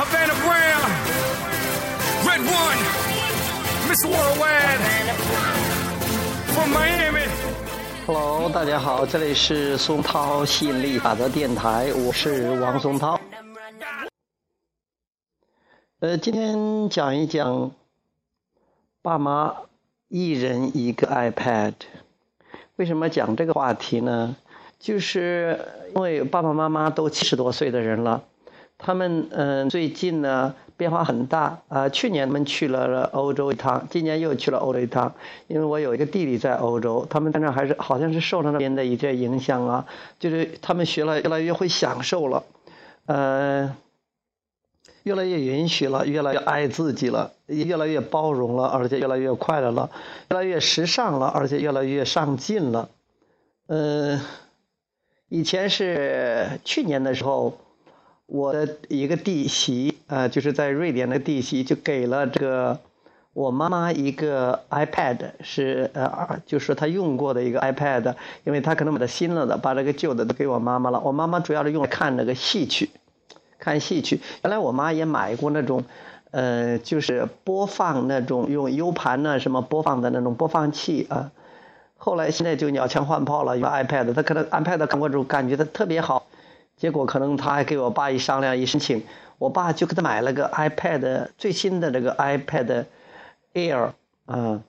Havana Brown, Red One, Miss Worldwide, from Miami. Hello，大家好，这里是松涛吸引力法则电台，我是王松涛。呃，今天讲一讲爸妈一人一个 iPad。为什么讲这个话题呢？就是因为爸爸妈妈都七十多岁的人了，他们嗯最近呢变化很大啊。去年他们去了欧洲一趟，今年又去了欧洲一趟。因为我有一个弟弟在欧洲，他们在那还是好像是受了那边的一些影响啊，就是他们学了越来越会享受了，呃。越来越允许了，越来越爱自己了，越来越包容了，而且越来越快乐了，越来越时尚了，而且越来越上进了。嗯，以前是去年的时候，我的一个弟媳呃，就是在瑞典的弟媳，就给了这个我妈妈一个 iPad，是呃，就是她用过的一个 iPad，因为她可能买的新了的，把这个旧的都给我妈妈了。我妈妈主要是用来看那个戏曲。看戏曲，原来我妈也买过那种，呃，就是播放那种用 U 盘呢什么播放的那种播放器啊。后来现在就鸟枪换炮了，用 iPad，他可能 iPad 看过之后感觉它特别好，结果可能他还给我爸一商量一申请，我爸就给他买了个 iPad 最新的这个 iPad Air 啊。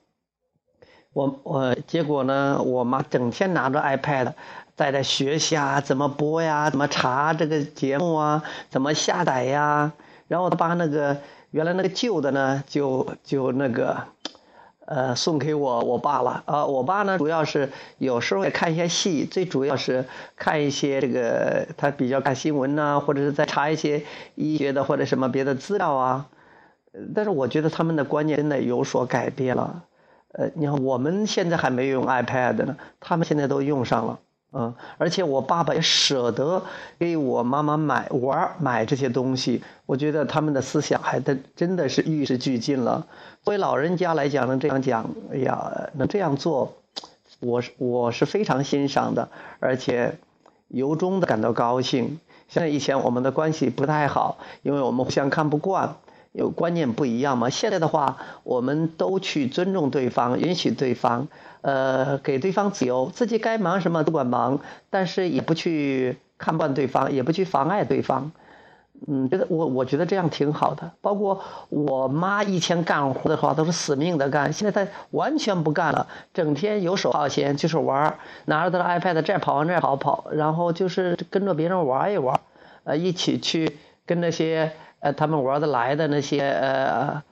我我结果呢，我妈整天拿着 iPad。在这学习啊，怎么播呀？怎么查这个节目啊？怎么下载呀？然后他把那个原来那个旧的呢，就就那个，呃，送给我我爸了。啊，我爸呢，主要是有时候也看一些戏，最主要是看一些这个他比较看新闻呐，或者是在查一些医学的或者什么别的资料啊。但是我觉得他们的观念真的有所改变了。呃，你看我们现在还没有用 iPad 呢，他们现在都用上了。嗯，而且我爸爸也舍得给我妈妈买玩买这些东西，我觉得他们的思想还真真的是与时俱进了。作为老人家来讲，能这样讲，哎呀，能这样做，我是我是非常欣赏的，而且由衷的感到高兴。像以前我们的关系不太好，因为我们互相看不惯。有观念不一样嘛？现在的话，我们都去尊重对方，允许对方，呃，给对方自由，自己该忙什么都管忙，但是也不去看惯对方，也不去妨碍对方。嗯，觉得我我觉得这样挺好的。包括我妈以前干活的话都是死命的干，现在她完全不干了，整天游手好闲，就是玩，拿着她的 iPad 这跑往那跑跑，然后就是跟着别人玩一玩，呃，一起去跟那些。呃，他们玩得来的那些呃，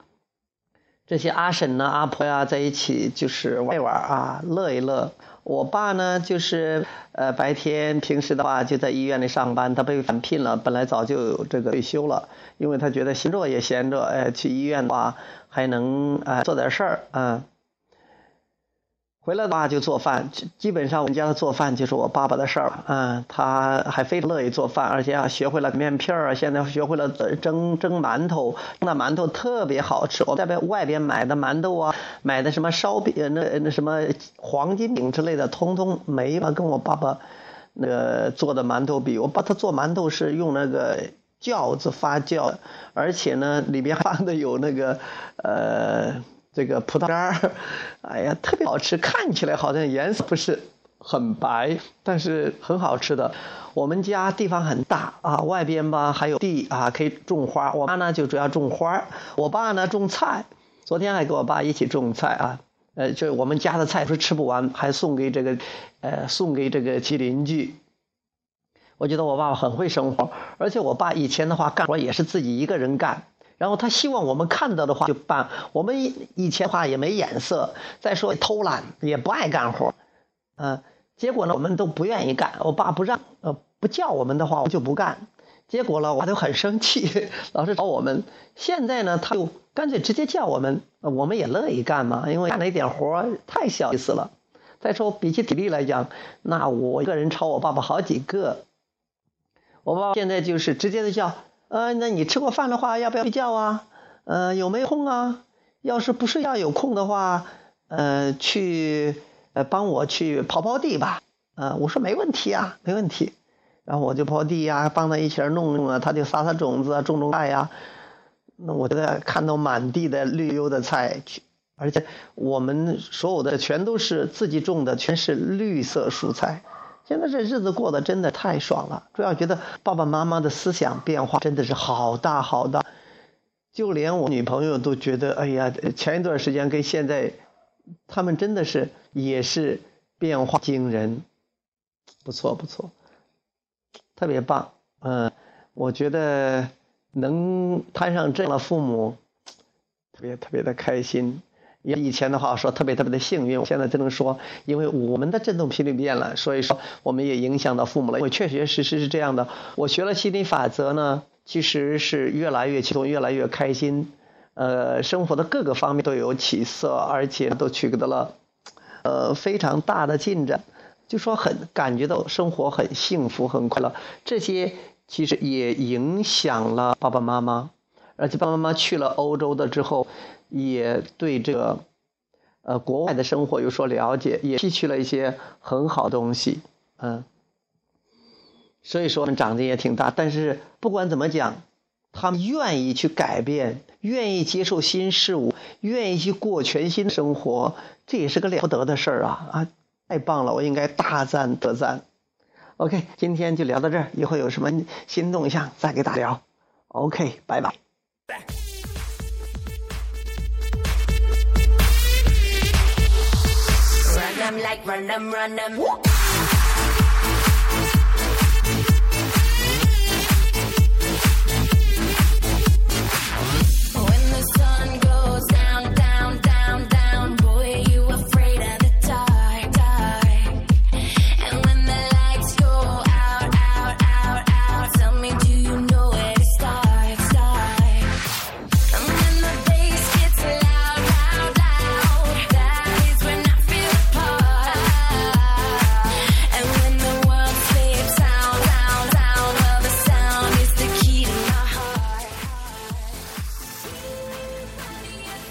这些阿婶呢、阿婆呀，在一起就是玩一玩啊，乐一乐。我爸呢，就是呃，白天平时的话就在医院里上班，他被返聘了，本来早就有这个退休了，因为他觉得闲着也闲着，哎，去医院的话还能呃做点事儿啊。回来的话就做饭，基本上我们家的做饭就是我爸爸的事儿嗯，他还非常乐意做饭，而且啊学会了面片儿，现在学会了蒸蒸馒头，那馒头特别好吃。我在外边买的馒头啊，买的什么烧饼、那那什么黄金饼之类的，通通没法跟我爸爸那个做的馒头比。我爸他做馒头是用那个酵子发酵，而且呢里边放的有那个呃。这个葡萄干儿，哎呀，特别好吃，看起来好像颜色不是很白，但是很好吃的。我们家地方很大啊，外边吧还有地啊，可以种花。我妈呢就主要种花，我爸呢种菜。昨天还跟我爸一起种菜啊，呃，就我们家的菜是吃不完，还送给这个，呃，送给这个其邻居。我觉得我爸爸很会生活，而且我爸以前的话干活也是自己一个人干。然后他希望我们看到的话就办。我们以前的话也没眼色，再说偷懒也不爱干活，嗯，结果呢我们都不愿意干。我爸不让，呃，不叫我们的话我就不干。结果呢我就很生气，老是找我们。现在呢他就干脆直接叫我们，我们也乐意干嘛，因为干了一点活太小意思了。再说比起体力来讲，那我一个人超我爸爸好几个。我爸爸现在就是直接的叫。呃，那你吃过饭的话，要不要睡觉啊？呃，有没有空啊？要是不睡觉有空的话，呃，去呃帮我去刨刨地吧。呃，我说没问题啊，没问题。然后我就刨地呀，帮他一起弄弄啊，他就撒撒种子啊，种种菜呀。那我觉得看到满地的绿油的菜，而且我们所有的全都是自己种的，全是绿色蔬菜。现在这日子过得真的太爽了，主要觉得爸爸妈妈的思想变化真的是好大好大，就连我女朋友都觉得，哎呀，前一段时间跟现在，他们真的是也是变化惊人，不错不错，特别棒，嗯，我觉得能摊上这样的父母，特别特别的开心。以前的话说特别特别的幸运，现在只能说，因为我们的振动频率变了，所以说我们也影响到父母了。因为确确实实是这样的。我学了心理法则呢，其实是越来越轻松，越来越开心，呃，生活的各个方面都有起色，而且都取得了呃非常大的进展，就说很感觉到生活很幸福很快乐。这些其实也影响了爸爸妈妈，而且爸爸妈妈去了欧洲的之后。也对这个，呃，国外的生活有所了解，也吸取了一些很好东西，嗯，所以说长得也挺大。但是不管怎么讲，他们愿意去改变，愿意接受新事物，愿意去过全新生活，这也是个了不得的事儿啊！啊，太棒了，我应该大赞特赞。OK，今天就聊到这儿，以后有什么新动向再给大家聊。OK，拜拜。I'm like run them, run them.